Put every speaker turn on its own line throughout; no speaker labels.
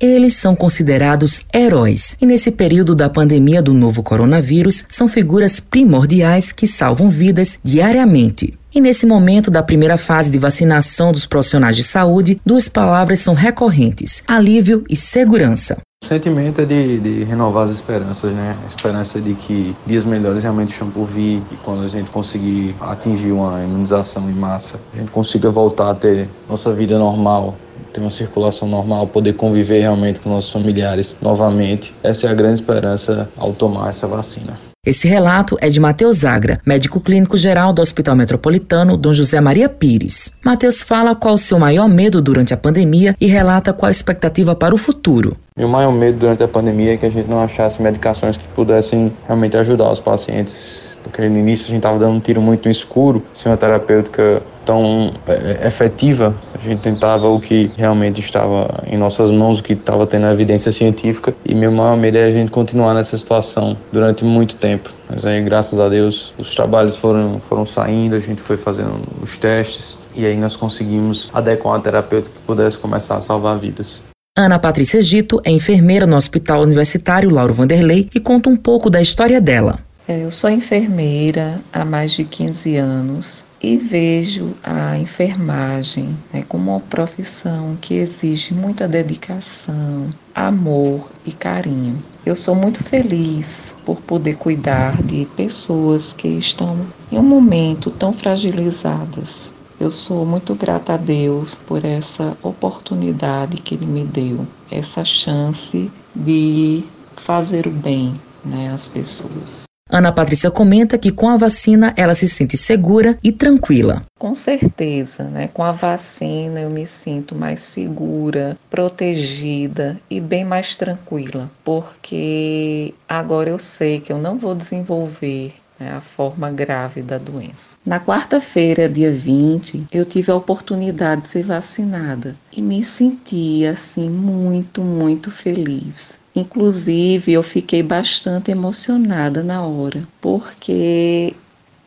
Eles são considerados heróis e, nesse período da pandemia do novo coronavírus, são figuras primordiais que salvam vidas diariamente. E nesse momento da primeira fase de vacinação dos profissionais de saúde, duas palavras são recorrentes: alívio e segurança.
O sentimento é de, de, renovar as esperanças, né? A esperança de que dias melhores realmente estão por vir e quando a gente conseguir atingir uma imunização em massa, a gente consiga voltar a ter nossa vida normal, ter uma circulação normal, poder conviver realmente com nossos familiares novamente. Essa é a grande esperança ao tomar essa vacina.
Esse relato é de Matheus Zagra, médico clínico geral do Hospital Metropolitano Dom José Maria Pires. Matheus fala qual o seu maior medo durante a pandemia e relata qual a expectativa para o futuro.
Meu maior medo durante a pandemia é que a gente não achasse medicações que pudessem realmente ajudar os pacientes porque no início a gente estava dando um tiro muito no escuro, sem uma terapêutica tão é, efetiva, a gente tentava o que realmente estava em nossas mãos, o que estava tendo evidência científica, e meu maior medo é a gente continuar nessa situação durante muito tempo. Mas aí, graças a Deus, os trabalhos foram, foram saindo, a gente foi fazendo os testes, e aí nós conseguimos adequar uma terapêutica que pudesse começar a salvar vidas.
Ana Patrícia Egito é enfermeira no Hospital Universitário Lauro Vanderlei e conta um pouco da história dela.
É, eu sou enfermeira há mais de 15 anos e vejo a enfermagem né, como uma profissão que exige muita dedicação, amor e carinho. Eu sou muito feliz por poder cuidar de pessoas que estão em um momento tão fragilizadas. Eu sou muito grata a Deus por essa oportunidade que Ele me deu, essa chance de fazer o bem né, às pessoas.
Ana Patrícia comenta que com a vacina ela se sente segura e tranquila.
Com certeza, né? Com a vacina eu me sinto mais segura, protegida e bem mais tranquila, porque agora eu sei que eu não vou desenvolver né, a forma grave da doença. Na quarta-feira, dia 20, eu tive a oportunidade de ser vacinada e me senti assim muito, muito feliz. Inclusive, eu fiquei bastante emocionada na hora, porque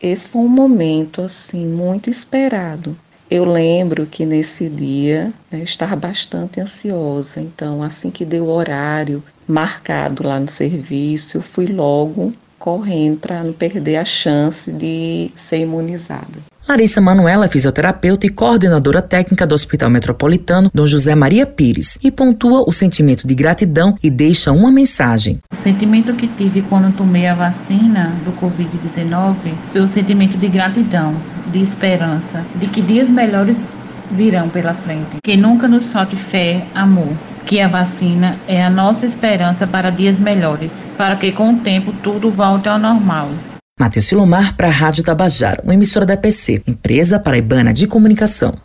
esse foi um momento assim muito esperado. Eu lembro que nesse dia né, eu estava bastante ansiosa, então assim que deu o horário marcado lá no serviço, eu fui logo correndo para não perder a chance de ser imunizada.
Larissa Manuela é fisioterapeuta e coordenadora técnica do Hospital Metropolitano Dom José Maria Pires e pontua o sentimento de gratidão e deixa uma mensagem.
O sentimento que tive quando tomei a vacina do Covid-19 foi o sentimento de gratidão, de esperança, de que dias melhores virão pela frente. Que nunca nos falte fé, amor. Que a vacina é a nossa esperança para dias melhores, para que com o tempo tudo volte ao normal.
Matheus Silomar para a Rádio Tabajara, uma emissora da PC, empresa paraibana de comunicação.